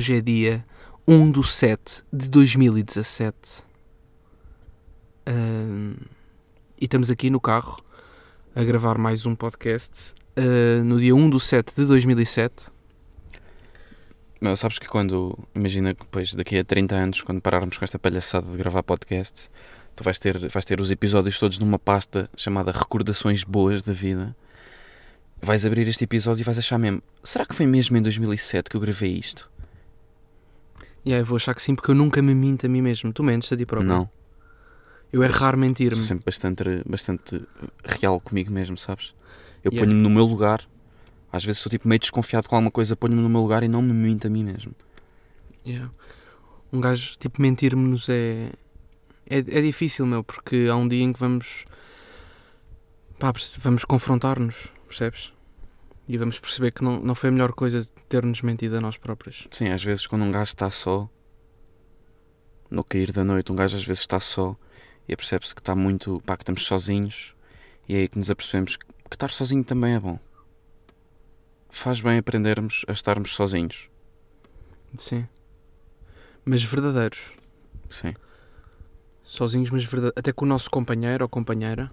Hoje é dia 1 do 7 de 2017. Ahm, e estamos aqui no carro a gravar mais um podcast ah, no dia 1 do 7 de 2007. Não, sabes que quando, imagina que depois, daqui a 30 anos, quando pararmos com esta palhaçada de gravar podcast, tu vais ter, vais ter os episódios todos numa pasta chamada Recordações Boas da Vida. Vais abrir este episódio e vais achar mesmo, será que foi mesmo em 2007 que eu gravei isto? E aí eu vou achar que sim, porque eu nunca me minto a mim mesmo. Tu mentes a ti próprio. Não, Eu é raro sou mentir-me. sempre bastante, bastante real comigo mesmo, sabes? Eu Yeah. ponho-me no meu lugar, às vezes sou tipo meio desconfiado com alguma coisa, ponho-me no meu lugar e não me minto a mim mesmo. Yeah. Um gajo, tipo, mentir-nos é, é. É difícil, meu, porque há um dia em que vamos. Pá, vamos confrontar-nos, percebes? E vamos perceber que não, não foi a melhor coisa ter-nos mentido a nós próprios. Sim, às vezes quando um gajo está só, no cair da noite, um gajo às vezes está só e apercebe-se que está muito, pá, que estamos sozinhos e é aí que nos apercebemos que que estar sozinho também é bom. Faz bem aprendermos a estarmos sozinhos. Sim. Mas verdadeiros. Sim. Sozinhos, mas verdadeiros. Até com o nosso companheiro ou companheira.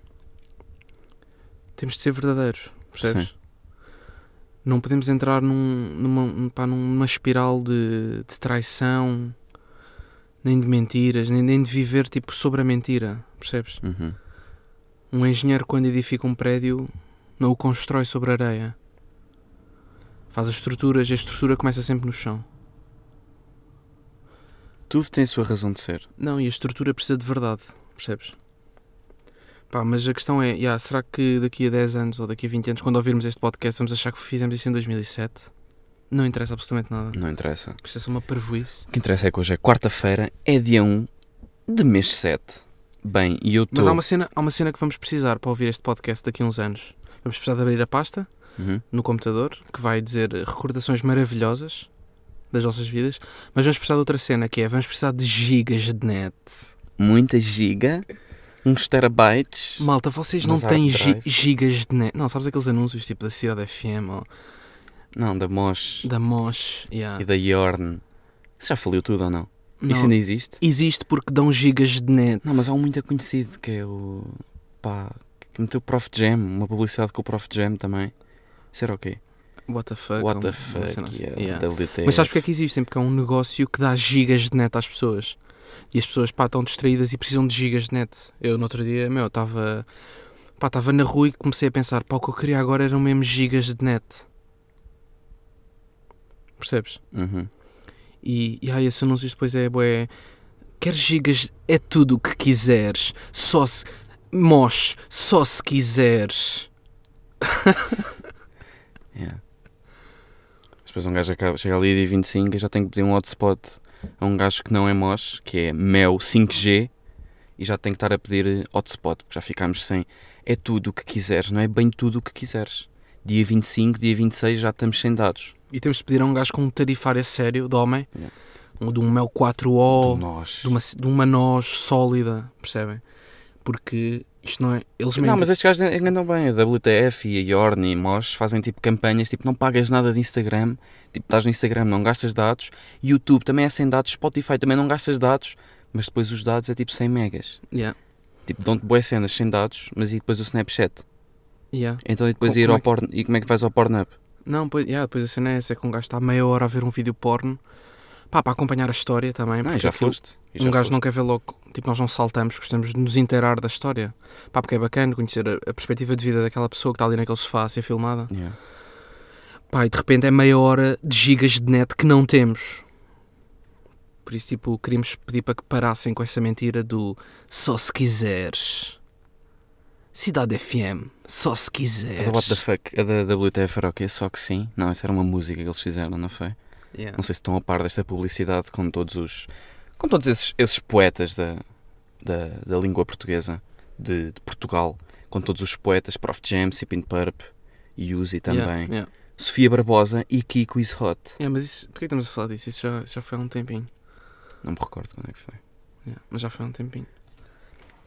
Temos de ser verdadeiros, percebes? Sim. Não podemos entrar num- numa, pá, numa espiral de, de traição, nem de mentiras, nem, nem de viver tipo sobre a mentira, percebes? Uhum. Um engenheiro, quando edifica um prédio, não o constrói sobre areia. Faz as estruturas e a estrutura começa sempre no chão. Tudo tem a sua razão de ser. Não, e a estrutura precisa de verdade, percebes? Pá, mas a questão é, yeah, será que daqui a 10 anos ou daqui a 20 anos, quando ouvirmos este podcast, vamos achar que fizemos isso em 2007? Não interessa absolutamente nada. Não interessa. Isto é só uma parvoíce. O que interessa é que hoje é quarta-feira, é dia 1 de mês 7. Bem, e eu estou. Mas há uma, cena, há uma cena que vamos precisar para ouvir este podcast daqui a uns anos. Vamos precisar de abrir a pasta Uhum. no computador, que vai dizer recordações maravilhosas das nossas vidas, mas vamos precisar de outra cena, que é, vamos precisar de gigas de net. Muita giga, uns terabytes. Malta, vocês não têm gi- gigas de net. Não, sabes aqueles anúncios tipo da Cidade FM ou Não, da Mosh da Mosh? Yeah. e da Yorn. Isso já faliu tudo ou não? Não, Isso ainda existe? Existe porque dão gigas de net. Não, mas há um muito conhecido que é o. pá. que meteu o Prof Jam, uma publicidade com o Prof Jam também. Isso era o quê? What the fuck? What the fuck? assim. yeah, Yeah. WTF. Mas sabes porque é que existem? Porque é um negócio que dá gigas de net às pessoas. E as pessoas, pá, estão distraídas e precisam de gigas de net. Eu, no outro dia, meu, estava... Pá, estava na rua e comecei a pensar, pá, o que eu queria agora eram mesmo gigas de net. Percebes? Uhum. E, e aí esse anúncio depois é, bué, quer gigas, é tudo o que quiseres. Só se... Mosh, só se quiseres. Yeah. Depois um gajo acaba, chega ali a dia 25 e já tem que pedir um hotspot a um gajo que não é Mosh, que é Mel 5G, e já tem que estar a pedir eh, hotspot, porque já ficámos sem. É tudo o que quiseres, não é bem tudo o que quiseres. Dia 25, dia 26 já estamos sem dados. E temos de pedir a um gajo com um tarifário sério de homem, Yeah. um, de um Mel 4O, Do nós. de uma, de uma noz sólida, percebem? Porque isto não é. Eles Não, mentem. mas estes gajos enganam bem. A WTF e a Yorn e Mosh fazem tipo campanhas, tipo não pagas nada de Instagram, tipo estás no Instagram, não gastas dados. YouTube também é sem dados, Spotify também não gastas dados, mas depois os dados é tipo 100 megas. Yeah, Tipo, dão-te boas cenas sem dados, mas e depois o Snapchat? yeah. Então e depois Como- ir ao é que- porn, e como é que vais ao Pornhub? Não, pois, yeah, depois a cena é essa: é que um gajo está meia hora a ver um vídeo porno, pá, para acompanhar a história também. Não, já foste. Um já gajo foste. não quer ver logo, tipo, nós não saltamos, gostamos de nos inteirar da história. Pá, porque é bacana conhecer a, a perspectiva de vida daquela pessoa que está ali naquele sofá a ser filmada. Yeah. Pá, e de repente é meia hora de gigas de net que não temos. Por isso, tipo, queríamos pedir para que parassem com essa mentira do só se quiseres. Cidade FM, só se A quiseres. da What the fuck? A da WTF era o quê? Só que sim? Não, essa era uma música que eles fizeram, não foi? Yeah. Não sei se estão a par desta publicidade com todos os. com todos esses, esses poetas da, da, da língua portuguesa de, de Portugal, com todos os poetas, Prof. Jam, Sipin Purp, Yuzi também, Yeah, yeah. Sofia Barbosa e Kiko is hot. É, mas isso, porquê estamos a falar disso? Isso já, já foi há um tempinho. Não me recordo quando é que foi. Yeah, mas já foi há um tempinho.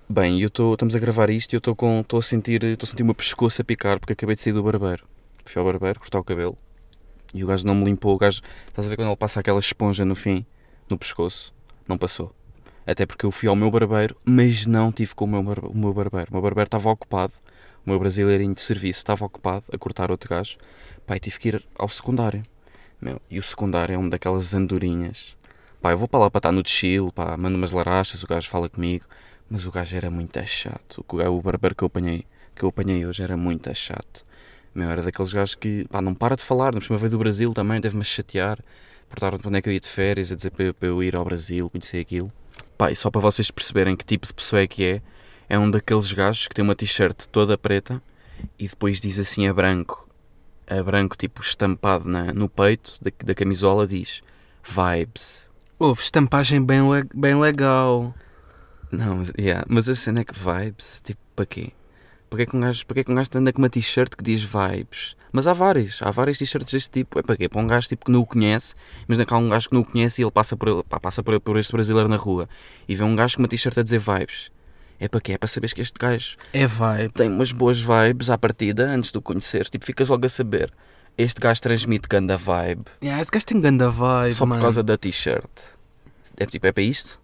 Bem, eu tô, estamos a gravar isto e eu estou com, estou a sentir, estou a sentir o meu pescoço a picar porque acabei de sair do barbeiro. Fui ao barbeiro cortar o cabelo e o gajo não me limpou. O gajo, estás a ver quando ele passa aquela esponja no fim, no pescoço? Não passou. Até porque eu fui ao meu barbeiro, mas não tive com o meu, barbe- o meu barbeiro. O meu barbeiro estava ocupado, o meu brasileirinho de serviço estava ocupado a cortar outro gajo. E tive que ir ao secundário. Meu, e o secundário é uma daquelas andorinhas. Pá, eu vou para lá para estar no chill, pá, mando umas larachas, o gajo fala comigo. Mas o gajo era muito chato. O barbeiro que eu apanhei, que eu apanhei hoje era muito chato. Meu, era daqueles gajos que pá, não para de falar. Na primeira vez do Brasil também, teve-me a chatear. Perguntaram-me onde é que eu ia de férias, a dizer para eu, para eu ir ao Brasil, conhecer aquilo. Pá, e só para vocês perceberem que tipo de pessoa é que é, é um daqueles gajos que tem uma t-shirt toda preta e depois diz assim a branco, a branco tipo estampado na, no peito da, da camisola, diz Vibes. Houve estampagem bem, bem legal. Não, mas, yeah, mas a cena é que vibes, tipo, para quê? Para que um gajo, para que um gajo anda com uma t-shirt que diz vibes? Mas há vários, há vários t-shirts deste tipo. É para quê? Para um gajo tipo, que não o conhece, mas é que há um gajo que não o conhece e ele passa por, ele- pá, passa por, por este brasileiro na rua e vê um gajo com uma t-shirt a dizer vibes. É para quê? É para saberes que este gajo É vibe. tem umas boas vibes à partida antes de o conheceres. Tipo, ficas logo a saber. Este gajo transmite ganda vibe Yeah, esse gajo tem ganda vibe, só por mano. causa da t-shirt. É tipo, é para isto?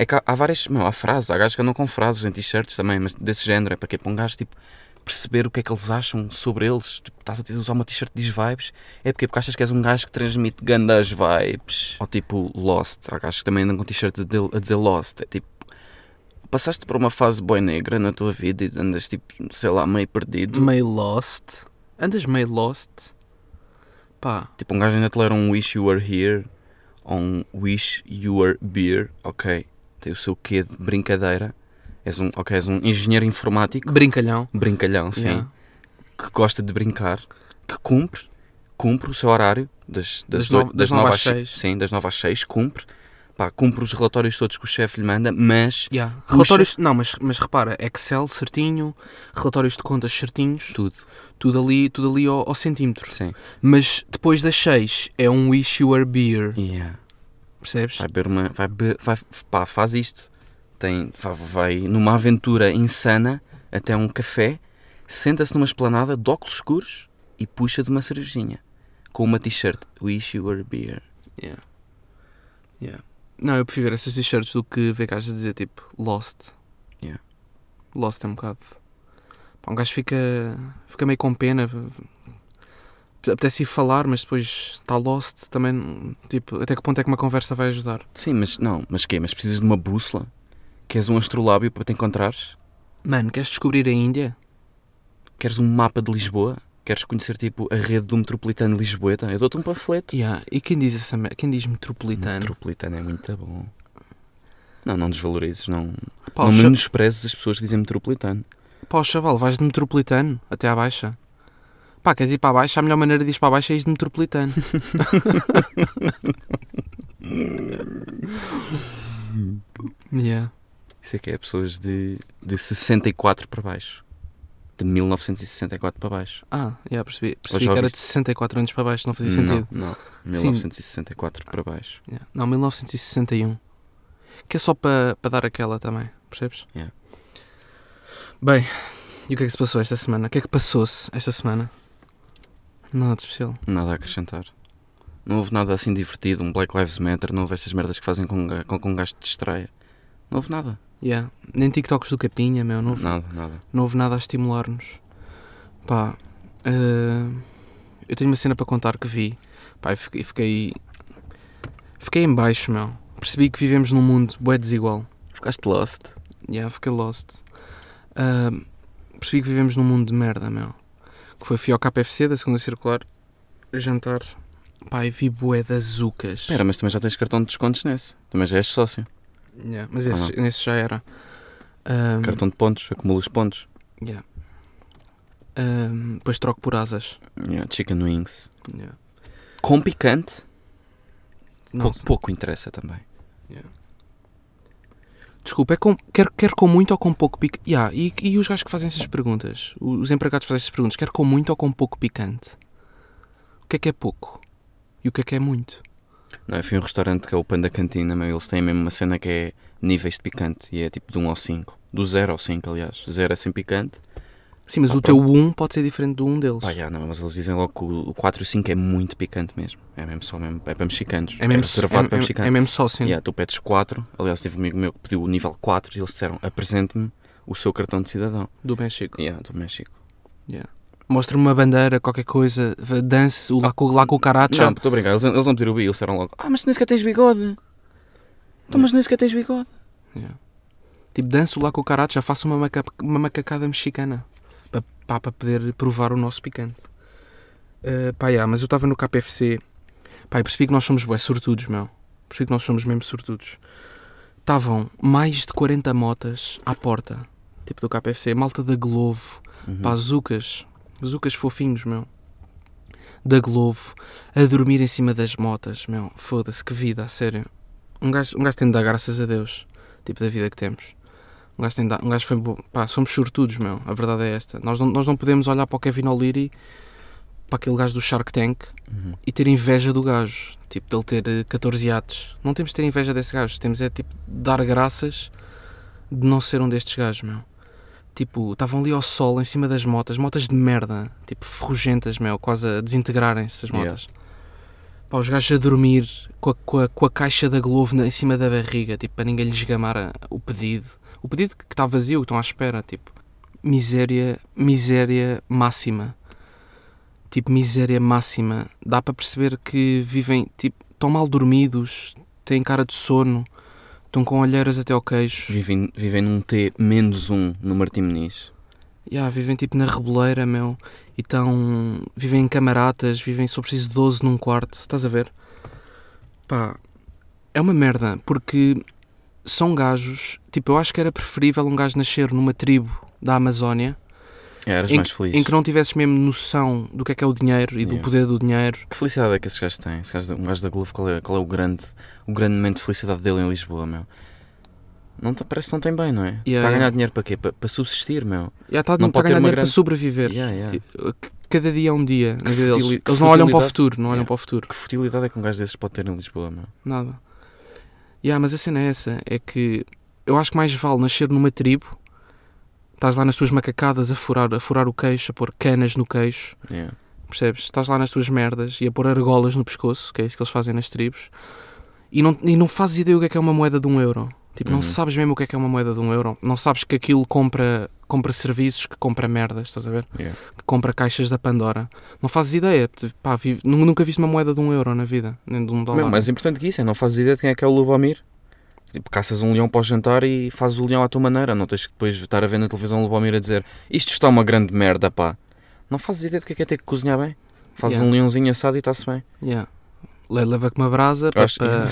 É que há, há várias, meu, há frases, há gajos que andam com frases em t-shirts também, mas desse género, é para quê? Para um gajo, tipo, perceber o que é que eles acham sobre eles. Tipo, estás a usar uma t-shirt diz vibes, é porque, porque achas que és um gajo que transmite gandas vibes. Ou tipo, Lost, há gajos que também andam com t-shirts a, dizer- a dizer Lost, é tipo, passaste por uma fase boa negra na tua vida e andas, tipo, sei lá, meio perdido. Meio lost. Andas meio lost. Pá, Tipo, um gajo ainda te lera um Wish You Were Here ou um Wish You Were Beer, ok. Tem o seu quê de brincadeira. És um, ok, és um engenheiro informático, brincalhão. brincalhão, sim, Yeah. que gosta de brincar, que cumpre, cumpre o seu horário das, das, Das no- das às às seis. seis. Sim, das 9 às 6, cumpre. Pá, cumpre os relatórios todos que o chefe lhe manda, mas Yeah. Relatórios, não, mas, mas repara, Excel certinho, relatórios de contas certinhos, tudo, tudo ali, tudo ali ao, ao centímetro. sim. Mas depois das 6 é um were beer, Yeah. Percebes? Vai beber uma. Vai, vai, pá, faz isto. Tem, vai, vai numa aventura insana até um café, senta-se numa esplanada de óculos escuros e puxa de uma cervejinha. Com uma t-shirt. Wish you were beer. Yeah. Yeah. Não, eu prefiro ver essas t-shirts do que ver gajos a dizer tipo Lost. Yeah. Lost é um bocado. Pá, um gajo fica, fica meio com pena. Apetece ir falar, mas depois está Lost também. Tipo, até que ponto é que uma conversa vai ajudar? Sim, mas não, mas quê? Mas precisas de uma bússola? Queres um astrolábio para te encontrares? Mano, queres descobrir a Índia? Queres um mapa de Lisboa? Queres conhecer tipo a rede do metropolitano Lisboeta? Eu dou-te um panfleto. Yeah. E quem diz essa? Quem diz metropolitano? Metropolitano é muito bom. Não, não desvalorizes, não, Pá, não menosprezes as pessoas que dizem metropolitano. Pá, o chaval, vais de metropolitano até à baixa. Pá, queres ir para a baixa? A melhor maneira de ir para a baixa é ir de metropolitano. yeah. Isso é que é pessoas de, de 64 para baixo. De 1964 para baixo. Ah, yeah, percebi. Percebi que era de 64 anos para baixo, não fazia sentido. Não, não. 1964 para baixo. Yeah. Não, 1961. Que é só para para dar aquela também, percebes? Yeah. Bem, e o que é que se passou esta semana? O que é que passou-se esta semana? Nada de especial. Nada a acrescentar. Não houve nada assim divertido, um Black Lives Matter, não houve estas merdas que fazem com, com que um gajo te distraia. Não houve nada. Yeah. Nem TikToks do Capetinha, meu. Não houve, Nada, nada. não houve nada a estimular-nos. Pá, eh, eu tenho uma cena para contar que vi. Pá, eu fiquei, fiquei. Fiquei em baixo, meu. Percebi que vivemos num mundo bué desigual. Ficaste lost. Yeah, fiquei lost. Ah, percebi que vivemos num mundo de merda, meu. Que foi, fui ao KFC da segunda circular jantar. E vi bué das zucas. Espera, mas também já tens cartão de descontos nesse. Também já és sócio. Yeah, mas esse, nesse já era. Ah, Cartão de pontos, acumulas pontos. yeah. Ah, depois troco por asas. Yeah, chicken wings. Yeah. Com picante, pouco, interessa também. Desculpa, é com, quer, quer com muito ou com pouco picante? Yeah, e, e os gajos que fazem essas perguntas? Os empregados fazem essas perguntas, quer com muito ou com pouco picante? que é que é pouco e o que é que é muito. Não, eu fui um restaurante que é o Panda Cantina, meu, eles têm mesmo uma cena que é níveis de picante e é tipo de 1 ao 5. Do 0 ao 5, aliás. 0 é sem picante. Sim, mas Ah, o teu 1 pode ser diferente do 1 deles. Pá, já, não, mas eles dizem logo que o o 4 e o 5 é muito picante mesmo. É mesmo só mesmo, é para mexicanos. é mesmo, reservado é, para é- mexicanos. é mesmo só sim. Yeah, tu pedes 4, aliás, tive um amigo meu que pediu o nível 4 e eles disseram: apresente-me o seu cartão de cidadão. do México. Yeah, do México. Mostra-me uma bandeira, qualquer coisa, dance, o lá com, o caracha. Não, estou a brincar, eles, eles não pediram o bi, eles disseram logo: ah, mas nem sequer tens bigode. Então, mas nem sequer tens bigode. Yeah. Tipo, danço lá com o caracha, faço uma, maca uma macacada mexicana pá, para poder provar o nosso picante. Uh, pá, yeah, mas eu estava no KPFC, pá, e percebi que nós somos bué sortudos, meu. Percebi que nós somos mesmo sortudos. Estavam mais de 40 motas à porta, tipo do KPFC, malta da Glovo, Uhum. pá, zucas, zucas fofinhos, meu. Da Glovo, a dormir em cima das motas, meu. Foda-se, que vida, a sério. Um gajo, um gajo tem de dar graças a Deus, tipo, da vida que temos. Um gajo, tem dar, um gajo foi bom. Pá, somos sortudos, meu. A verdade é esta. Nós não, nós não podemos olhar para o Kevin O'Leary, para aquele gajo do Shark Tank, Uhum. e ter inveja do gajo. Tipo, dele ter eh, 14 iates. Não temos de ter inveja desse gajo. Temos é, tipo, dar graças de não ser um destes gajos, meu. Tipo, estavam ali ao sol, em cima das motas. Motas de merda. Tipo, ferrugentas, meu. Quase a desintegrarem-se as Yeah. motas. Pá, os gajos a dormir com a, com a, com a caixa da Glovo na- em cima da barriga. Tipo, para ninguém lhes gamar a- o pedido. O pedido que está vazio, que estão à espera. Tipo, miséria, miséria máxima. Tipo, miséria máxima. Dá para perceber que vivem, tipo, estão mal dormidos, têm cara de sono, estão com olheiras até ao queixo. Vivem, vivem num T menos um no Martim Muniz. Yeah, vivem tipo na reboleira, meu. E estão. Vivem em camaratas, vivem só preciso de 12 num quarto. Estás a ver? Pá, é uma merda, porque são gajos. Tipo, eu acho que era preferível um gajo nascer numa tribo da Amazónia É, eras em, mais feliz. em que não tivesses mesmo noção do que é que é o dinheiro e do Yeah. poder do dinheiro. Que felicidade é que esses gajos têm? Esse gajo, um gajo da Globo, qual é, qual é o, grande, o grande momento de felicidade dele em Lisboa, meu? Não parece que não tem bem, não é? Yeah, Está a ganhar yeah. dinheiro para quê? Para, para subsistir, meu. Já está Não não tá a pode ganhar dinheiro para grande- sobreviver. Yeah, yeah. Tipo, Cada dia é um dia na vida deles. futili- que Eles não olham para o futuro, não olham Yeah. para o futuro. Que futilidade é que um gajo desses pode ter em Lisboa, meu? Nada. Yeah, mas a cena é essa, é que eu acho que mais vale nascer numa tribo, estás lá nas tuas macacadas a furar, a furar o queixo, a pôr canas no queixo, Yeah. percebes? Estás lá nas tuas merdas e a pôr argolas no pescoço, que é isso que eles fazem nas tribos, e não, e não fazes ideia o que é que é uma moeda de um euro. Tipo, não Uhum. sabes mesmo o que é que é uma moeda de um euro. Não sabes que aquilo compra, compra serviços, que compra merdas, estás a ver? Yeah. Que compra caixas da Pandora. Não fazes ideia. Pá, vive- nu- nunca viste uma moeda de um euro na vida, nem de um dólar. Meu, mais importante que isso é não fazes ideia de quem é que é o Lubomir. Tipo, caças um leão para o jantar e fazes o leão à tua maneira. Não tens que depois estar a ver na televisão o Lubomir a dizer isto está uma grande merda, pá. Não fazes ideia de que é que é ter que cozinhar bem. Fazes Yeah. um leãozinho assado e está-se bem. Yeah. Le- Leva com uma brasa para, acho- para,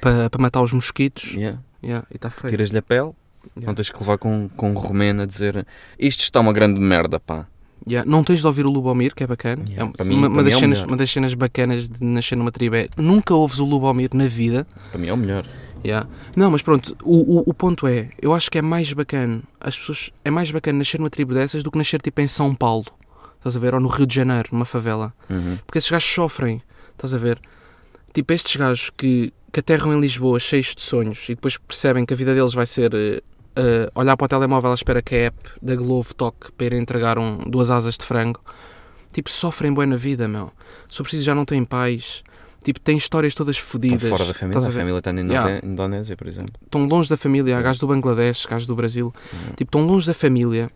para, para matar os mosquitos. Yeah. Yeah, e está feito. Tiras-lhe a pele, Yeah. não tens que levar com, com um romeno a dizer isto está uma grande merda, pá. Yeah. Não tens de ouvir o Lubomir, que é bacana. Yeah, É um- para mim- uma, uma das é cenas, uma das cenas bacanas de nascer numa tribo é nunca ouves o Lubomir na vida. Para mim é o melhor. Yeah. Não, mas pronto, o, o, o ponto é, eu acho que é mais bacana, as pessoas, é mais bacana nascer numa tribo dessas do que nascer tipo em São Paulo, estás a ver? Ou no Rio de Janeiro, numa favela. Uhum. Porque esses gajos sofrem, estás a ver? Tipo, estes gajos que, que aterram em Lisboa cheios de sonhos e depois percebem que a vida deles vai ser eh, olhar para o telemóvel à espera que a app da Glovo toque para ir entregar um, duas asas de frango. Tipo, sofrem bem na vida, meu. Se eu preciso já não têm pais. Tipo, têm histórias todas fodidas. Estão fora da família. estás A a família está na Yeah. Indonésia, por exemplo. Estão longe da família. Há gajos do Bangladesh, gajos do Brasil. Tipo, estão longe da família.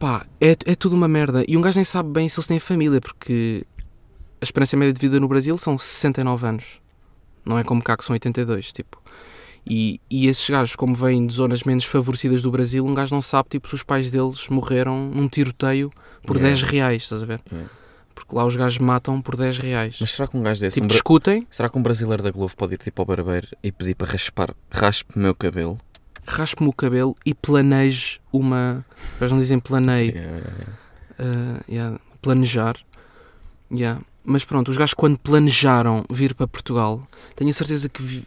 Pá, é, é tudo uma merda. E um gajo nem sabe bem se eles têm família, porque a esperança média de vida no Brasil são 69 anos. Não é como cá que são 82, tipo. E, e esses gajos, como vêm de zonas menos favorecidas do Brasil, um gajo não sabe, tipo, se os pais deles morreram num tiroteio por Yeah. 10 reais, estás a ver? Yeah. Porque lá os gajos matam por 10 reais. Mas será que um gajo desse, tipo, um discutem, será que um brasileiro da Globo pode ir tipo ao barbeiro e pedir para raspar, raspe o meu cabelo? raspe-me o cabelo e planeje uma... Eles não dizem planeio, Yeah. Uh, planejar. Yeah. Mas pronto, os gajos quando planejaram vir para Portugal, tenho a certeza que vi-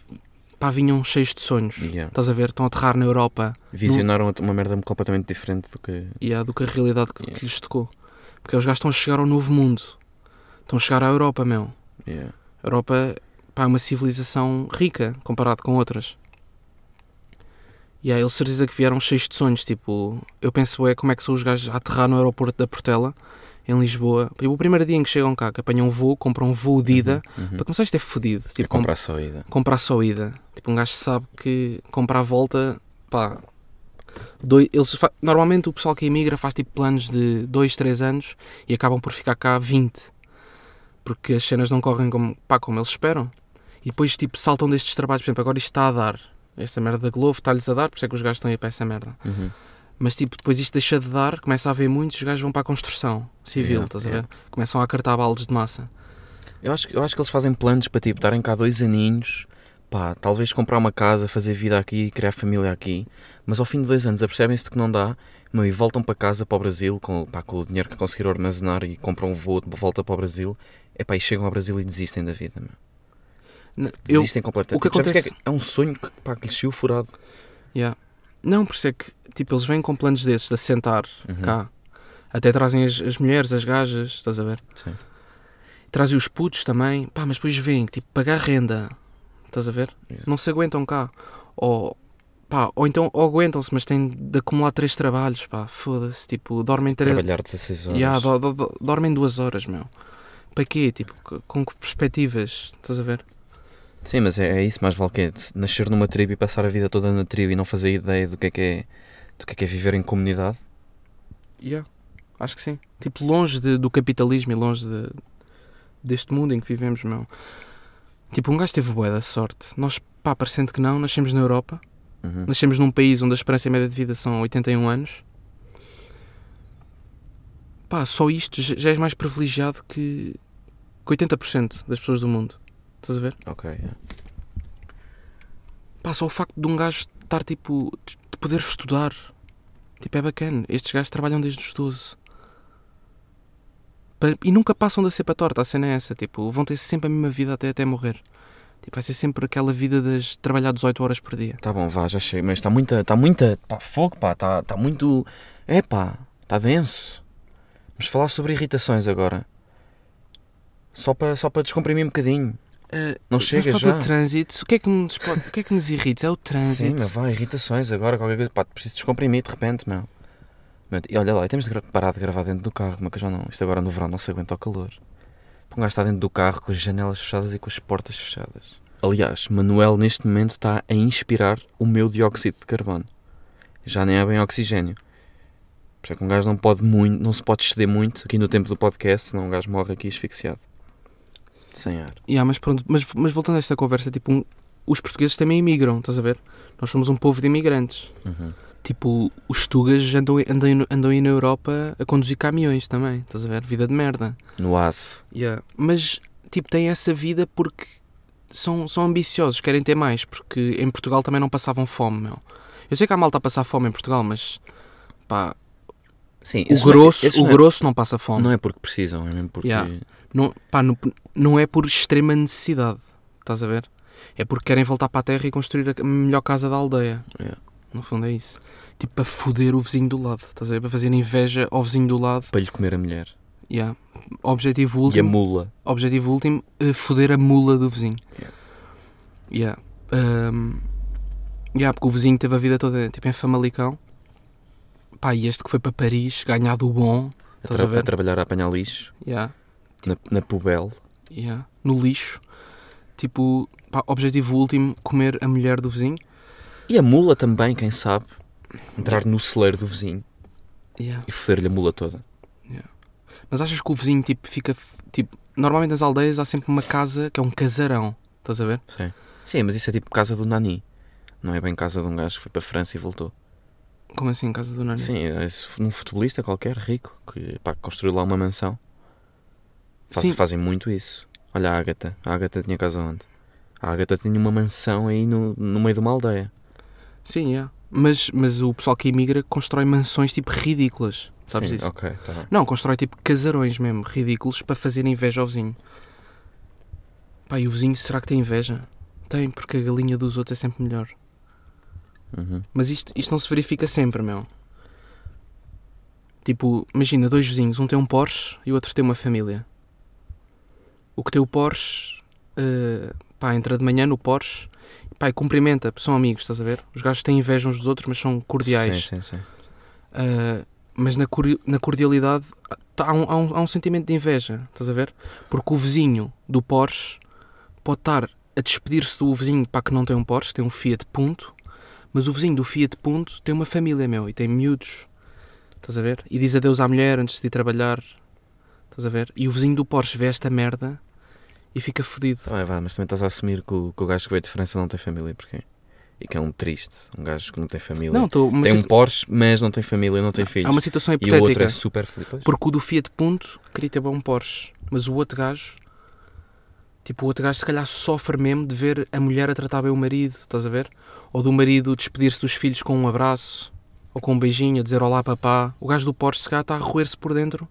pá, vinham cheios de sonhos. Yeah. Estás a ver? Estão a aterrar na Europa Visionaram uma merda completamente diferente do que. yeah, do que a realidade que, Yeah. que lhes tocou. Porque os gajos estão a chegar ao novo mundo. Estão a chegar à Europa, meu. Yeah. A Europa pá, é uma civilização rica comparado com outras. E aí, eles certeza que vieram cheios de sonhos. Tipo, eu penso, é como é que são os gajos a aterrar no aeroporto da Portela, em Lisboa. O primeiro dia em que chegam cá, que apanham um voo, compram um voo de ida. Uhum. Para começar, isto é fodido. Tipo, com- comprar só ida. comprar só ida. Tipo, um gajo sabe que comprar a volta, pá. Dois, eles normalmente o pessoal que emigra faz tipo planos de 2, 3 anos e acabam por ficar cá 20 porque as cenas não correm como, pá, como eles esperam e depois tipo saltam destes trabalhos, por exemplo, agora isto está a dar esta merda da Globo está-lhes a dar, por isso é que os gajos estão aí para essa merda Uhum. Mas tipo, depois isto deixa de dar, começa a haver muitos, os gajos vão para a construção civil, Yeah, estás a yeah. ver? Começam a cartar baldes de massa. Eu acho, que- eu acho que eles fazem planos para tipo, estarem cá dois aninhos, pá, talvez comprar uma casa, fazer vida aqui, criar família aqui, mas ao fim de dois anos apercebem-se de que não dá meu, e voltam para casa, para o Brasil, com, pá, com o dinheiro que conseguiram armazenar e compram um voo de volta para o Brasil, epá, e chegam ao Brasil e desistem da vida. Meu. N- Eu, Desistem completamente. o que Tipo, sabes acontece- é, que é um sonho que, pá, que lhes saiu furado. Yeah. Não, por isso é que tipo, eles vêm com planos desses de assentar Uhum. cá. Até trazem as, as mulheres, as gajas, estás a ver? Sim. Trazem os putos também, pá, mas depois vêm, tipo, pagar renda, estás a ver? Yeah. Não se aguentam cá. Ou, pá, ou então aguentam-se, mas têm de acumular três trabalhos, pá, foda-se, tipo, dormem três. Trabalhar 16 horas. Yeah, do- do- do- dormem duas horas, meu. Para quê? Tipo, com que perspectivas, estás a ver? Sim, mas é, é isso, mais vale que é nascer numa tribo e passar a vida toda na tribo e não fazer ideia do que é que é, do que é, que é viver em comunidade. Yeah. Acho que sim. Tipo, longe de- do capitalismo e longe de- deste mundo em que vivemos, meu. Tipo, um gajo teve bué da sorte. Nós, pá, parecendo que não, nascemos na Europa. Uhum. Nascemos num país onde a esperança média de vida são 81 anos. Pá, só isto já já és mais privilegiado que, que 80% das pessoas do mundo. Estás a ver? Ok, yeah. Pá, só o facto de um gajo estar, tipo, de de poder estudar. Tipo, é bacana. Estes gajos trabalham desde os 12. Pa- E nunca passam da cepa torta, a cena é essa. Tipo, vão ter sempre a mesma vida até, até morrer. Tipo, vai ser sempre aquela vida de trabalhar 18 horas por dia. Tá bom, vá, já chega. Mas está muita, está muita, pá, fogo, pá, está tá muito, é pá, está denso. Vamos falar sobre irritações agora. Só para só para descomprimir um bocadinho. Não chega já. falta de trânsito. O que é que nos, pode- o que é que nos irrita? É o Sim, trânsito. mas vá, irritações agora, qualquer coisa, pá, preciso descomprimir de repente, meu. Meu, E olha lá, e temos de parar de gravar dentro do carro, mas que já não, isto agora no verão não se aguenta o calor. Um gajo está dentro do carro com as janelas fechadas e com as portas fechadas. Aliás, Manuel neste momento está a inspirar o meu dióxido de carbono. Já nem é bem oxigênio. Por isso é que um gajo não pode muito, não se pode exceder muito aqui no tempo do podcast, senão um gajo morre aqui asfixiado. Sem ar. Yeah, mas pronto, mas, mas voltando a esta conversa, tipo, um- os portugueses também imigram, estás a ver? Nós somos um povo de imigrantes. Uhum. Tipo, os tugas andam, andam, andam aí na Europa a conduzir caminhões também, estás a ver? Vida de merda. No aço. Yeah. Mas, tipo, têm essa vida porque são, são ambiciosos, querem ter mais, porque em Portugal também não passavam fome, meu. Eu sei que há malta a passar fome em Portugal, mas, pá, Sim, o grosso, o não é, grosso não passa fome. não é porque precisam, é mesmo porque. Yeah. Não, pá, não, não é por extrema necessidade, estás a ver? É porque querem voltar para a terra e construir a melhor casa da aldeia. Yeah. No fundo é isso. Tipo, para foder o vizinho do lado, estás a ver? Para fazer inveja ao vizinho do lado. Para lhe comer a mulher. Yeah. Objetivo E a último, mula. objetivo último, eh, foder a mula do vizinho. Yeah. Yeah. Um, yeah, porque o vizinho teve a vida toda tipo, em Famalicão. Pá, e este que foi para Paris, ganhar do bom. A, Estás tra- a ver? a trabalhar a apanhar lixo. Yeah. Na, na pubel. Yeah. No lixo. Tipo, pá, objetivo último, comer a mulher do vizinho. E a mula também, quem sabe. Entrar no celeiro do vizinho Yeah. e foder-lhe a mula toda. Mas achas que o vizinho tipo, fica. Tipo, normalmente nas aldeias há sempre uma casa que é um casarão. Estás a ver? Sim. Sim, mas isso é tipo casa do Nani. Não é bem casa de um gajo que foi para a França e voltou. Como assim, casa do Nani? Sim, é esse- um futebolista qualquer, rico, que pá, construiu lá uma mansão. Faz- Sim. Fazem muito isso. Olha a Ágata. A Ágata tinha casa onde? A Ágata tinha uma mansão aí no, no meio de uma aldeia. Sim, yeah. mas, mas o pessoal que imigra constrói mansões tipo ridículas. Sabes Sim, isso? Ok, tá bem. Não, constrói tipo casarões mesmo, ridículos, para fazer inveja ao vizinho. Pá, e o vizinho será que tem inveja? Tem, porque a galinha dos outros é sempre melhor. Uhum. Mas isto, isto não se verifica sempre, meu. Tipo, imagina dois vizinhos, um tem um Porsche e o outro tem uma família. O que tem o Porsche, eh, pá, entra de manhã no Porsche, pá, e cumprimenta, são amigos, estás a ver? Os gajos têm inveja uns dos outros, mas são cordiais. Sim, sim, sim. Uh, mas na, na cordialidade tá- há, um, há um- há um sentimento de inveja, estás a ver? Porque o vizinho do Porsche pode estar a despedir-se do vizinho para que não tem um Porsche, tem um Fiat Punto, mas o vizinho do Fiat Punto tem uma família, meu, e tem miúdos, estás a ver? E diz adeus à mulher antes de ir trabalhar, estás a ver? E o vizinho do Porsche vê esta merda e fica fodido. Vai, vai, mas também estás a assumir que o, que o gajo que veio de França não tem família, porquê? E que é um triste, um gajo que não tem família. Não, estou. tem um Porsche, mas não tem família, não tem filhos. Há uma situação E o outro hipotética. é super feliz. Porque o do Fiat Punto queria ter um Porsche. Mas o outro gajo, tipo, o outro gajo se calhar sofre mesmo de ver a mulher a tratar bem o marido, estás a ver? Ou do marido despedir-se dos filhos com um abraço, ou com um beijinho, a dizer olá papá. O gajo do Porsche se calhar está a roer-se por dentro,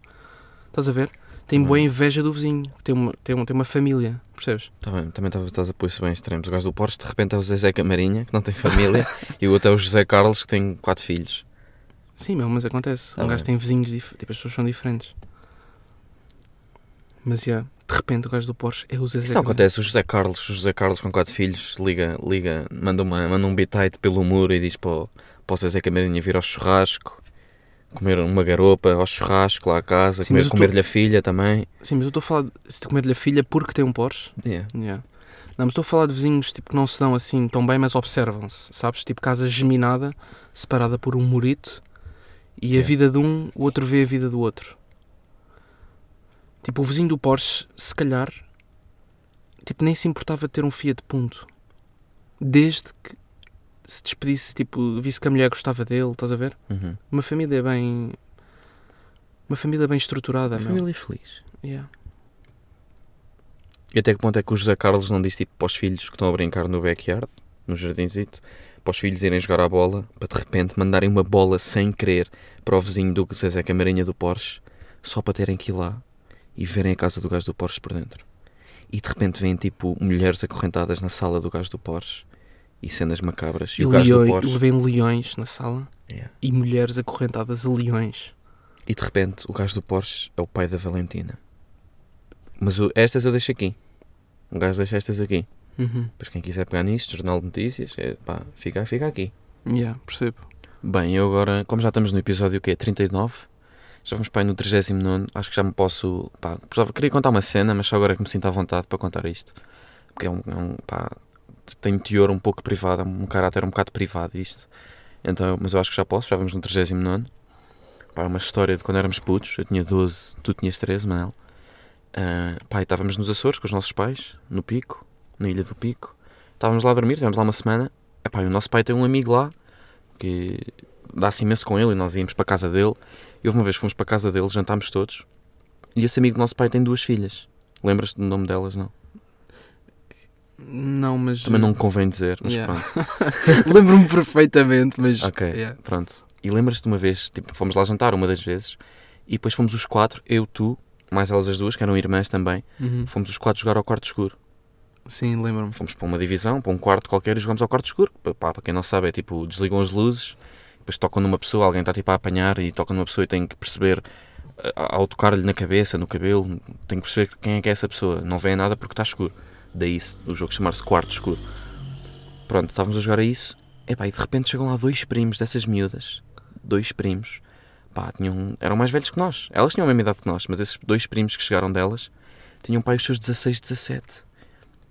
estás a ver? Tem Uhum. boa inveja do vizinho, tem uma, tem uma, tem uma família, percebes? Tá bem, também estás- estás a pôr isso bem extremos. O gajo do Porsche de repente é o Zezé Camarinha, que não tem família, e o outro é o José Carlos, que tem quatro filhos. Sim, meu, mas acontece. Tá um gajo bem. tem vizinhos, dif- tipo, as pessoas são diferentes. Mas, já, de repente o gajo do Porsche é o Zezé. Isso acontece. O José Carlos, o José Carlos com quatro filhos, liga, liga manda, uma, manda um bitite pelo muro e diz para o, para o Zezé Camarinha vir ao churrasco, comer uma garopa ao churrasco lá a casa, mas comer, comer-lhe a filha também. Sim, mas eu estou a falar de comer-lhe a filha porque tem um Porsche. Yeah. Yeah. Não, mas estou a falar de vizinhos tipo, que não se dão assim tão bem, mas observam-se, sabes? Tipo casa geminada, separada por um murito, e a Yeah. vida de um, o outro vê a vida do outro. Tipo, o vizinho do Porsche, se calhar, tipo, nem se importava de ter um Fiat Punto. Desde que se despedisse, tipo, visse que a mulher gostava dele, estás a ver? Uhum. Uma família bem... Uma família bem estruturada, meu. Família feliz. Yeah. E até que ponto é que o José Carlos não diz tipo para os filhos que estão a brincar no backyard, no jardinzito, para os filhos irem jogar a bola, para de repente mandarem uma bola sem querer para o vizinho do Zezé Camarinha do Porsche, só para terem que ir lá e verem a casa do gajo do Porsche por dentro. E de repente vêm tipo mulheres acorrentadas na sala do gajo do Porsche e cenas macabras. E, E o gajo do Porsche. levem leões na sala Yeah. e mulheres acorrentadas a leões. E de repente o gajo do Porsche é o pai da Valentina. Mas o- estas eu deixo aqui. O gajo deixa estas aqui. Uhum. Pois quem quiser pegar nisto, Jornal de Notícias, é, pá, fica, fica aqui. Yeah, percebo. Bem, eu agora, como já estamos no episódio que é 39, já vamos para aí no 39, acho que já me posso. Pá, queria contar uma cena, mas só agora que me sinto à vontade para contar isto. Porque é um. É um pá, tem teor um pouco privado, um caráter um bocado privado isto. Então, mas eu acho que já posso, já vamos no 39. Pá, é uma história de quando éramos putos, eu tinha 12, tu tinhas 13, Manel. Ah, pá, estávamos nos Açores com os nossos pais, no Pico, na Ilha do Pico. Estávamos lá a dormir, estivemos lá uma semana. Epá, e o nosso pai tem um amigo lá que dá-se imenso com ele e nós íamos para a casa dele. E houve uma vez que fomos para a casa dele, jantámos todos. E esse amigo do nosso pai tem duas filhas. Lembras-te do nome delas, não? Não, mas. Também não me convém dizer, mas Yeah. pronto. Lembro-me perfeitamente, mas. Ok, Yeah. pronto. E lembras-te de uma vez, tipo, fomos lá jantar uma das vezes, e depois fomos os quatro, eu, tu, mais elas as duas, que eram irmãs também, Uhum. fomos os quatro jogar ao quarto escuro. Sim, lembro-me. Fomos para uma divisão, para um quarto qualquer e jogamos ao quarto escuro. Pá, para quem não sabe, é tipo, desligam as luzes, depois tocam numa pessoa, alguém está tipo a apanhar e tocam numa pessoa e tem que perceber, a- ao tocar-lhe na cabeça, no cabelo, tem que perceber quem é que é essa pessoa. Não vê nada porque está escuro. Daí o jogo chamar-se quarto escuro. Pronto, estávamos a jogar a isso, epá, e de repente chegam lá dois primos dessas miúdas, dois primos, pá, tinham, eram mais velhos que nós. Elas tinham a mesma idade que nós, mas esses dois primos que chegaram delas tinham pai os seus 16, 17.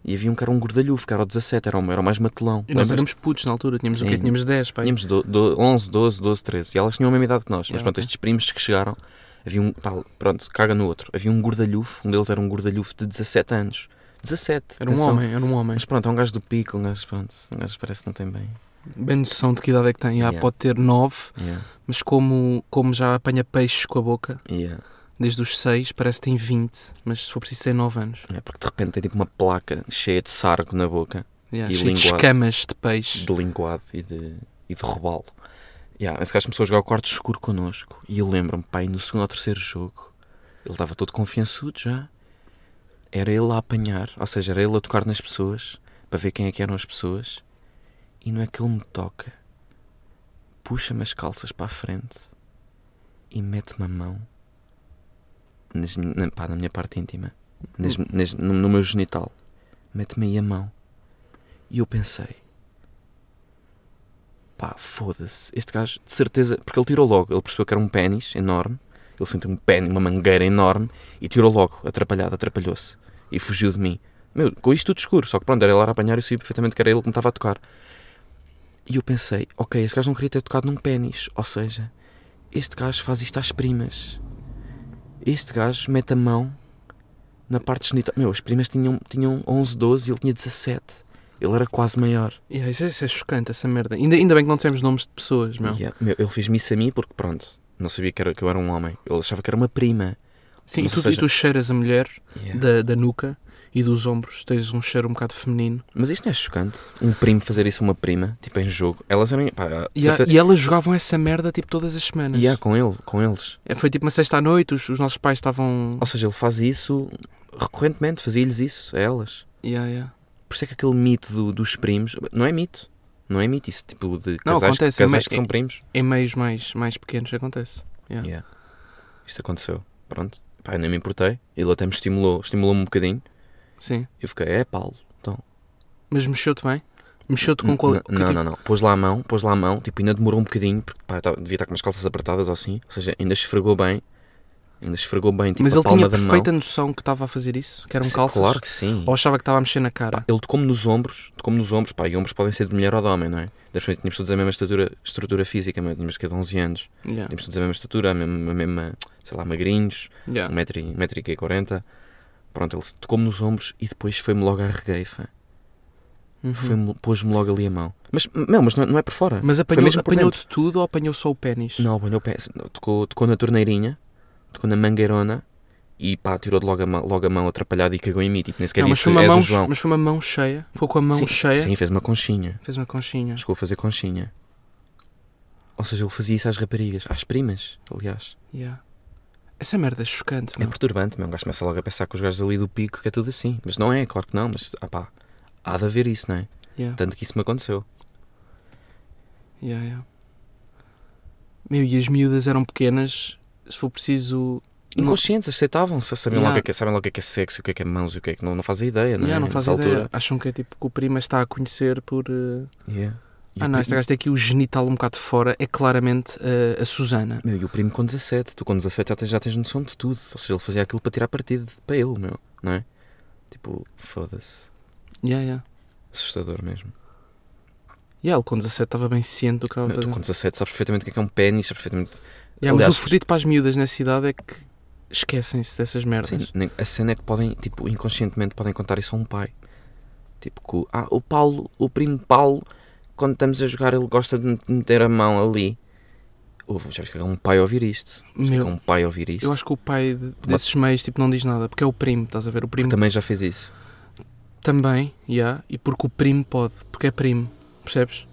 E havia um que era um gordalhufo, que era o 17, era o, era o mais matelão. E nós éramos putos na altura, tínhamos o quê? Sim. Tínhamos 10, pai. Tínhamos do, do, 11, 12, 12, 13. E elas tinham a mesma idade que nós. Mas pronto, ok. estes primos que chegaram, havia um. Pá, pronto, caga no outro. Havia um gordalhufo, um deles era um gordalhufo de 17 anos. 17. Era um atenção. homem, era um homem. Mas pronto, é um gajo do pico, um gajo, pronto, um gajo parece que não tem bem. Bem noção de que idade é que tem. Ah, Yeah. Pode ter 9, Yeah, mas como, como já apanha peixes com a boca, desde os 6, parece que tem 20, mas se for preciso tem 9 anos. É porque de repente tem tipo uma placa cheia de sargo na boca, Yeah, E cheio de escamas de peixe. de linguado e de, e de robalo. Yeah, esse gajo começou a jogar o quarto escuro connosco. E eu lembro-me, pai, no segundo ou terceiro jogo, ele estava todo confiançudo já. Era ele a apanhar, ou seja, era ele a tocar nas pessoas, para ver quem é que eram as pessoas. E não é que ele me toca, puxa-me as calças para a frente e mete-me a mão nas na, pá, na minha parte íntima. nes- nes- no, no meu genital. Mete-me aí a mão. E eu pensei, pá, foda-se. Este gajo, de certeza, porque ele tirou logo. Ele percebeu que era um pênis enorme. Ele sentiu um pênis, uma mangueira enorme e tirou logo, atrapalhado, atrapalhou-se. E fugiu de mim. Meu, com isto tudo escuro. Só que pronto, era ele a apanhar e eu sabia perfeitamente que era ele que me estava a tocar. E eu pensei, ok, este gajo não queria ter tocado num pênis. Ou seja, este gajo faz isto às primas. Este gajo mete a mão na parte genital. Meu, as primas tinham, tinham 11, 12 e ele tinha 17. Ele era quase maior. Yeah, isso, é, isso é chocante, essa merda. Ainda, ainda bem que não dissemos nomes de pessoas, meu. Yeah, meu, ele fez-me isso a mim porque, pronto, não sabia que, era, que eu era um homem. Ele achava que era uma prima. Sim, e tu, e seja- tu cheiras a mulher Yeah. da, da nuca e dos ombros. Tens um cheiro um bocado feminino. Mas isto não é chocante? Um primo fazer isso a uma prima, tipo em jogo. Elas eram. Pá, E, certa- e elas jogavam essa merda tipo todas as semanas. Yeah, com ele, com eles. É, Foi tipo uma sexta à noite, os, os nossos pais estavam. Ou seja, ele faz isso recorrentemente, fazia-lhes isso a elas. Yeah, yeah. Por isso é que aquele mito do- dos primos. Não é mito. Não é mito isso, tipo de Não, casais, acontece, casais é- que são primos. Em meios mais, mais pequenos acontece. Yeah. Yeah. Isto aconteceu. Pronto. Pá, eu nem me importei. Ele até me estimulou, estimulou-me um bocadinho. Sim. Eu fiquei, é Paulo. Então. Mas mexeu-te bem? Mexeu-te com qual. n- que Não, tipo- não, não. Pôs lá a mão, pôs lá a mão. Tipo, ainda demorou um bocadinho, porque pá, devia estar com umas calças apertadas ou assim. Ou seja, ainda esfregou bem. Ainda esfregou bem, tipo, Mas a ele palma tinha da mão. perfeita noção que estava a fazer isso? Que eram Sim, calças? Claro que sim. Ou achava que estava a mexer na cara? Pá, ele tocou-me nos ombros, tocou-me nos ombros, pá, e ombros podem ser de mulher ou de homem, não é? Ser, tínhamos todos a mesma estatura, estrutura física, mas tínhamos que de 11 anos. Yeah. Tínhamos todos a mesma estatura, a mesma, a mesma sei lá, magrinhos, Yeah. 1,40m. Pronto, ele tocou-me nos ombros e depois foi-me logo à regueifa. Uhum. Foi-me- Pôs-me logo ali a mão. Mas, não, mas não é, não é por fora. Mas Foi apanhou- mesmo por dentro. apanhou-te tudo ou apanhou só o pênis? Não, apanhou o pé. Tocou, tocou na torneirinha, tocou na mangueirona e pá, tirou de logo a mão, logo a mão atrapalhada e cagou em mim. Tipo, nem sequer Não, mas, disse, foi uma és mão, o João. mas foi uma mão cheia. Foi com a mão sim, cheia. Sim, fez uma conchinha. Fez uma conchinha. Chegou a fazer conchinha. Ou seja, ele fazia isso às raparigas, às primas, aliás. Yeah. Essa merda é chocante, É meu. perturbante, meu. Um gajo começa logo a pensar que os gajos ali do pico que é tudo assim. Mas não é, claro que não, mas ah pá, há de haver isso, não é? Yeah. Tanto que isso me aconteceu. Yeah, yeah. Meu, e as miúdas eram pequenas, se for preciso. Inconscientes, aceitavam, sa- sabiam, Yeah. logo é, sabem logo o que é, que é sexo, o que é que é mãos e o que é que não, não fazem ideia, não é? Yeah, não fazem ideia. altura. Acham que é tipo que o primo está a conhecer por. uh, Yeah. E Ah, não, este gajo tem aqui o genital um bocado fora. É claramente uh, a Susana. Meu, e o primo com 17, tu com 17 já tens, já tens noção de tudo. Ou seja, ele fazia aquilo para tirar partido para ele, meu, não é? Tipo, foda-se. Yeah, yeah. Assustador mesmo. E ele com 17 estava bem ciente do que estava a Meu, tu fazer. com 17 sabes perfeitamente o que é que é um pênis, sabes perfeitamente. Yeah, mas Aliás, o fodido para as miúdas nessa idade é que esquecem-se dessas merdas. Sim, a cena é que podem, tipo, inconscientemente podem contar isso a um pai. Tipo, que, ah, o Paulo, o primo Paulo, quando estamos a jogar, ele gosta de meter a mão ali. Ouve, já que é um pai a ouvir isto? Já é Meu, um pai a ouvir isto? eu acho que o pai de- desses meios tipo, não diz nada, porque é o primo, estás a ver? O primo Também já fez isso. também, yeah, e porque o primo pode, porque é primo, percebes?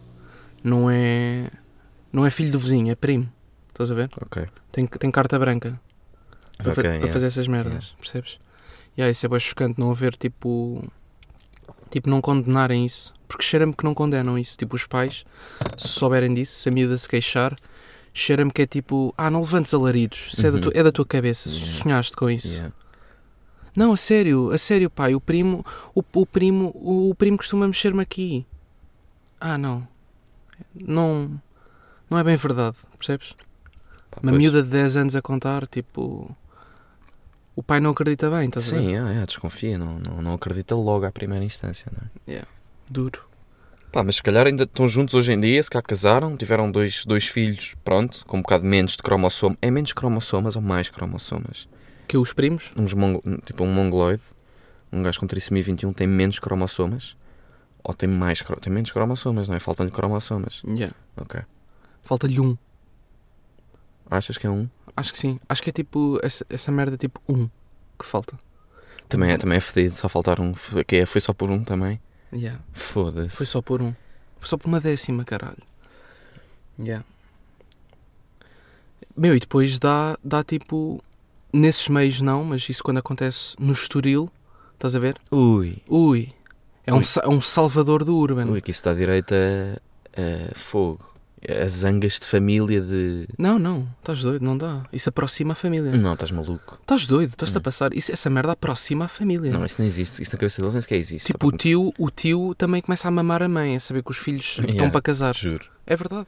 Não é não é filho do vizinho, é primo, estás a ver? Ok. Tem, tem carta branca para, fa- Ok, para yeah. fazer essas merdas, percebes? E yeah, isso é bem chocante não haver tipo. Tipo, não condenarem isso. Porque cheira-me que não condenam isso. Tipo, os pais, se souberem disso, se a miúda se queixar, cheira-me que é tipo, ah, não levantes alaridos, isso é, da Uhum. tua, é da tua cabeça, Yeah. sonhaste com isso. Yeah. Não, a sério, a sério, pai, o primo, o, o primo, o, o primo costuma mexer-me aqui. Ah, não. Não, não é bem verdade, percebes? Pá, Uma pois. miúda de 10 anos a contar, tipo, o pai não acredita bem, estás a ver? Sim, é, é, desconfia, não, não, não acredita logo à primeira instância, não é? Duro. Pá, mas se calhar ainda estão juntos hoje em dia, se cá casaram, tiveram dois, dois filhos, pronto, com um bocado menos de cromossoma. É menos cromossomas ou mais cromossomas? Que os primos? Uns mong... Tipo um mongoloide, um gajo com trissomia 21 tem menos cromossomas? Ou tem mais tem menos cromossomas, não é? Faltam-lhe cromossomas. Yeah. Ok. Falta-lhe um. Achas que é um? Acho que sim. Acho que é tipo, essa, essa merda tipo um que falta. Também é, também é fedido, só faltar um. Foi- Que é, foi só por um também? Yeah. Foda-se. Foi só por um. Foi só por uma décima, caralho. Yeah. Meu, e depois dá, dá tipo. Nesses meios não, mas isso quando acontece no Estoril, estás a ver? Ui, Ui. É um, Ui. sa- é um salvador do Urban. ui, que isso está direito a, a fogo. As zangas de família de. Não, não, estás doido, não dá. Isso aproxima a família. Não, estás maluco. Estás doido, estás-te a Hum. passar. Isso, essa merda aproxima a família. Não, isso não existe. Isso na cabeça deles nem sequer existe. tipo, o tio, o tio também começa a mamar a mãe, a saber que os filhos estão Yeah. para casar. Juro. É verdade.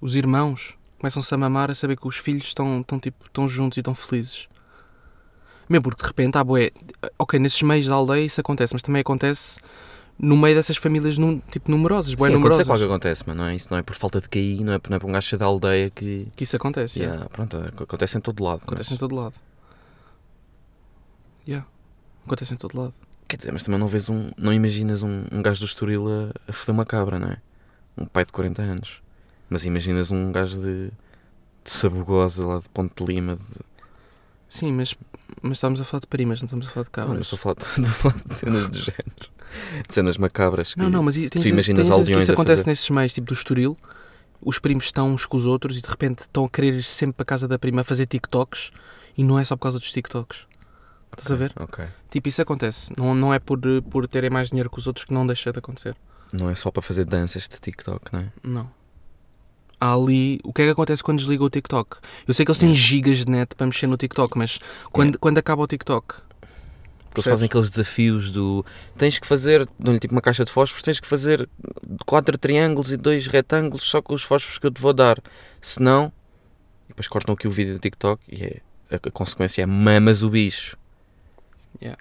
Os irmãos começam-se a mamar a saber que os filhos estão, estão, tipo, estão juntos e estão felizes. Mesmo porque de repente há boé. Ok, nesses meios da aldeia isso acontece, mas também acontece no meio dessas famílias num, tipo numerosas, acontece numerosas. é claro que acontece, mas não é isso. Não é por falta de cair, não é, não é por um gajo da aldeia que. Que isso acontece. yeah. Yeah, pronto, acontece em todo lado. Acontece mas- em todo lado. Yeah. Acontece em todo lado. Quer dizer, mas também não vês um. Não imaginas um, um gajo do Estoril a, a foder uma cabra, não é? Um pai de 40 anos. Mas imaginas um gajo de. de Sabugosa, lá de Ponte de Lima. De, Sim, mas, mas estamos a falar de primas, não estamos a falar de não, mas cabras. estou a falar, estou a falar de cenas do género. De cenas macabras. Não, não, mas e- tens, tu imaginas tens que aldeões isso acontece nesses meios, tipo do Estoril. Os primos estão uns com os outros e de repente estão a querer ir sempre para a casa da prima a fazer TikToks e não é só por causa dos TikToks. Estás a ver? Tipo, isso acontece. Não, não é por, por terem mais dinheiro que os outros que não deixa de acontecer. Não é só para fazer danças de TikTok, não é? Não. Há ali. O que é que acontece quando desliga o TikTok? Eu sei que eles têm gigas de net para mexer no TikTok, mas quando, quando acaba o TikTok. Porque eles fazem aqueles desafios do tens que fazer, dão-lhe tipo uma caixa de fósforos, tens que fazer quatro triângulos e dois retângulos só com os fósforos que eu te vou dar. Se não, e depois cortam aqui o vídeo do TikTok e é, a, a consequência é mamas o bicho. Yeah.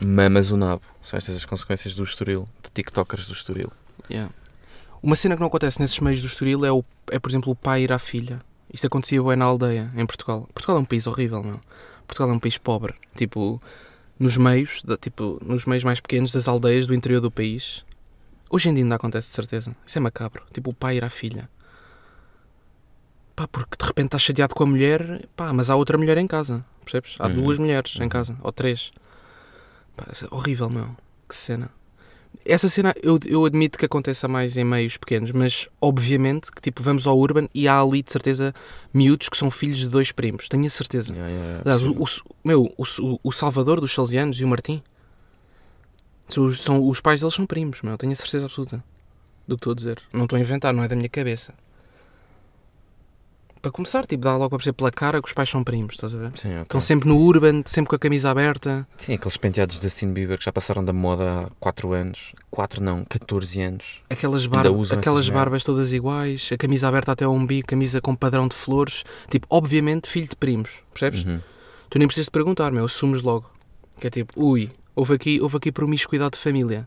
Mamas o nabo. São estas as consequências do Estoril, de TikTokers do Estoril. Yeah. Uma cena que não acontece nesses meios do Estoril é, o, é, por exemplo, o pai ir à filha. Isto acontecia bem na aldeia, em Portugal. Portugal é um país horrível, meu. Portugal é um país pobre. Tipo, nos meios, da- tipo, nos meios mais pequenos das aldeias do interior do país. Hoje em dia ainda acontece, de certeza. Isso é macabro. Tipo, o pai ir à filha. Pá, porque de repente estás chateado com a mulher, pá, mas há outra mulher em casa. Percebes? Há Uhum. duas mulheres em Uhum. casa, ou três. Pá, é horrível, meu. Que cena. Essa cena eu, eu admito que aconteça mais em meios pequenos, mas obviamente que tipo vamos ao Urban e há ali de certeza miúdos que são filhos de dois primos, tenho a certeza. Yeah, yeah, Aliás, o, o- meu, o, o Salvador dos Salesianos e o Martim são, os- são- os pais deles são primos, meu, tenho a certeza absoluta do que estou a dizer. Não estou a inventar, não é da minha cabeça. Para começar, tipo, dá logo para perceber pela cara que os pais são primos, estás a ver? Sim, ok. Estão sempre no Urban, sempre com a camisa aberta. Sim, aqueles penteados de Justin Bieber que já passaram da moda há 4 anos. 4 não, 14 anos. Aquelas, bar aquelas barbas todas iguais, a camisa aberta até ao umbigo, camisa com padrão de flores. Tipo, obviamente, filho de primos, percebes? Uhum. Tu nem precisas de perguntar, meu, assumes logo. Que é tipo, ui, houve aqui, houve aqui promiscuidade de família.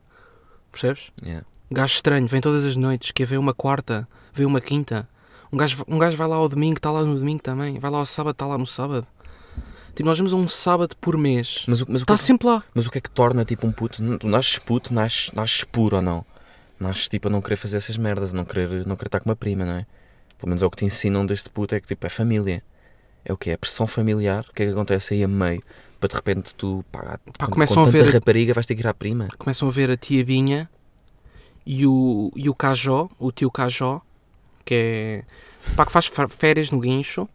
Percebes? Yeah. Gajo estranho, vem todas as noites, que vem uma quarta, vem uma quinta. Um gajo, um gajo vai lá ao domingo, está lá no domingo também. Vai lá ao sábado, está lá no sábado. Tipo, nós vamos a um sábado por mês. Mas, o- mas, o que Está é que- sempre lá. mas o que é que torna tipo um puto? Tu nasces puto, nasces, nasces puro ou não? Nasces tipo a não querer fazer essas merdas, a não querer, não querer estar com uma prima, não é? Pelo menos é o que te ensinam deste puto, é que tipo é família. É o que é? Pressão familiar. O que é que acontece aí a meio? Para de repente tu, pá, Pá, com, começam com a ver- rapariga vais ter que ir à prima. começam a ver a tia Binha e o, e o Cajó, o tio Cajó, que é pá, que faz fa- férias no guincho,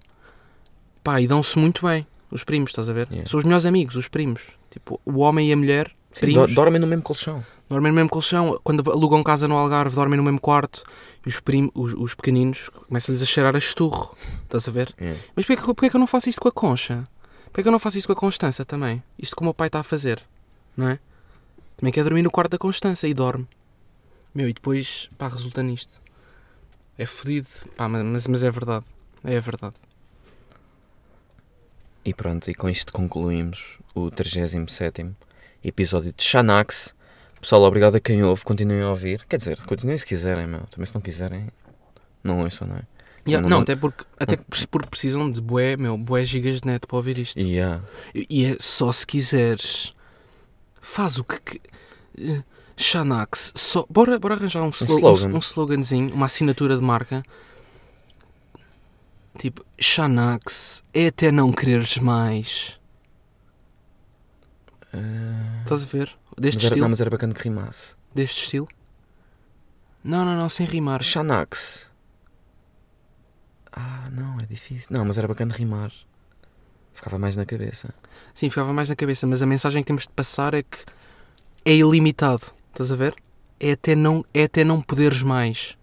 pá, e dão-se muito bem, os primos, estás a ver? Yeah. São os melhores amigos, os primos. Tipo, o homem e a mulher, Sim, primos, do- dormem no mesmo colchão. dormem no mesmo colchão. Quando alugam casa no Algarve, dormem no mesmo quarto. E os, prim, os, os pequeninos começam-lhes a cheirar a esturro, estás a ver? É. Mas porquê, que- porquê que eu não faço isto com a Concha? Porquê que eu não faço isto com a Constança também? Isto que o meu pai está a fazer, não é? Também quer dormir no quarto da Constança e dorme. Meu, e depois, pá, resulta nisto. É fodido, pá, mas, mas é verdade. É verdade. E pronto, e com isto concluímos o 37 episódio de Xanax. Pessoal, obrigado a quem ouve, continuem a ouvir. Quer dizer, continuem se quiserem, meu. Também se não quiserem, não ouçam, não é? Yeah, não- não, até porque, até que porque precisam de bué, meu, bué gigas de net para ouvir isto. Yeah. E e é só se quiseres. Faz o que. Xanax. Só, bora, bora arranjar um, slo- slogan. um, um sloganzinho, uma assinatura de marca. Tipo, Xanax é até não quereres mais. Ah, Estás a ver? Deste mas era, estilo? não, mas era bacana que rimasse. Deste estilo? Não, não, não, sem rimar. Xanax. Ah, não, é difícil. Não, mas era bacana rimar. Ficava mais na cabeça. Sim, ficava mais na cabeça, mas a mensagem que temos de passar é que é ilimitado. Estás a ver? É até não, é até não poderes mais.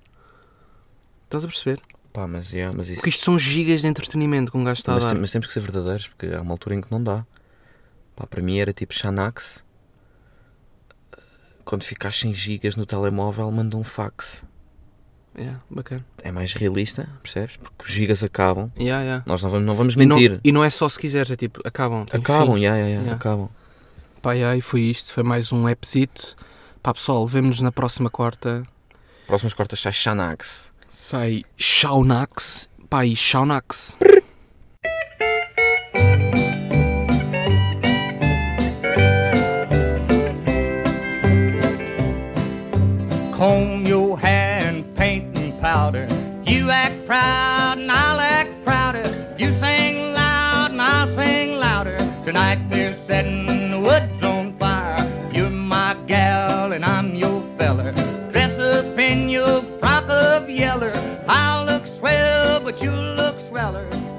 Estás a perceber? Pá, mas, yeah, mas isso. Porque isto são gigas de entretenimento que um gajo está a Mas, dar. tem- mas temos que ser verdadeiros, porque há uma altura em que não dá. Pá, para mim era tipo Xanax. Quando ficas sem gigas no telemóvel, manda um fax. Yeah, bacana. É mais realista, percebes? Porque os gigas acabam. Yeah, yeah. Nós não vamos, não vamos E não, mentir. e não é só se quiseres, é tipo, acabam. acabam, yeah, yeah, Yeah. acabam. Pá, yeah, e foi isto. Foi mais um epsito. Pá, pessoal, vemo-nos na próxima quarta. Próximas quartas sai Xanax. Sai Shaunax. Pá, e Shaunax. comb 啊。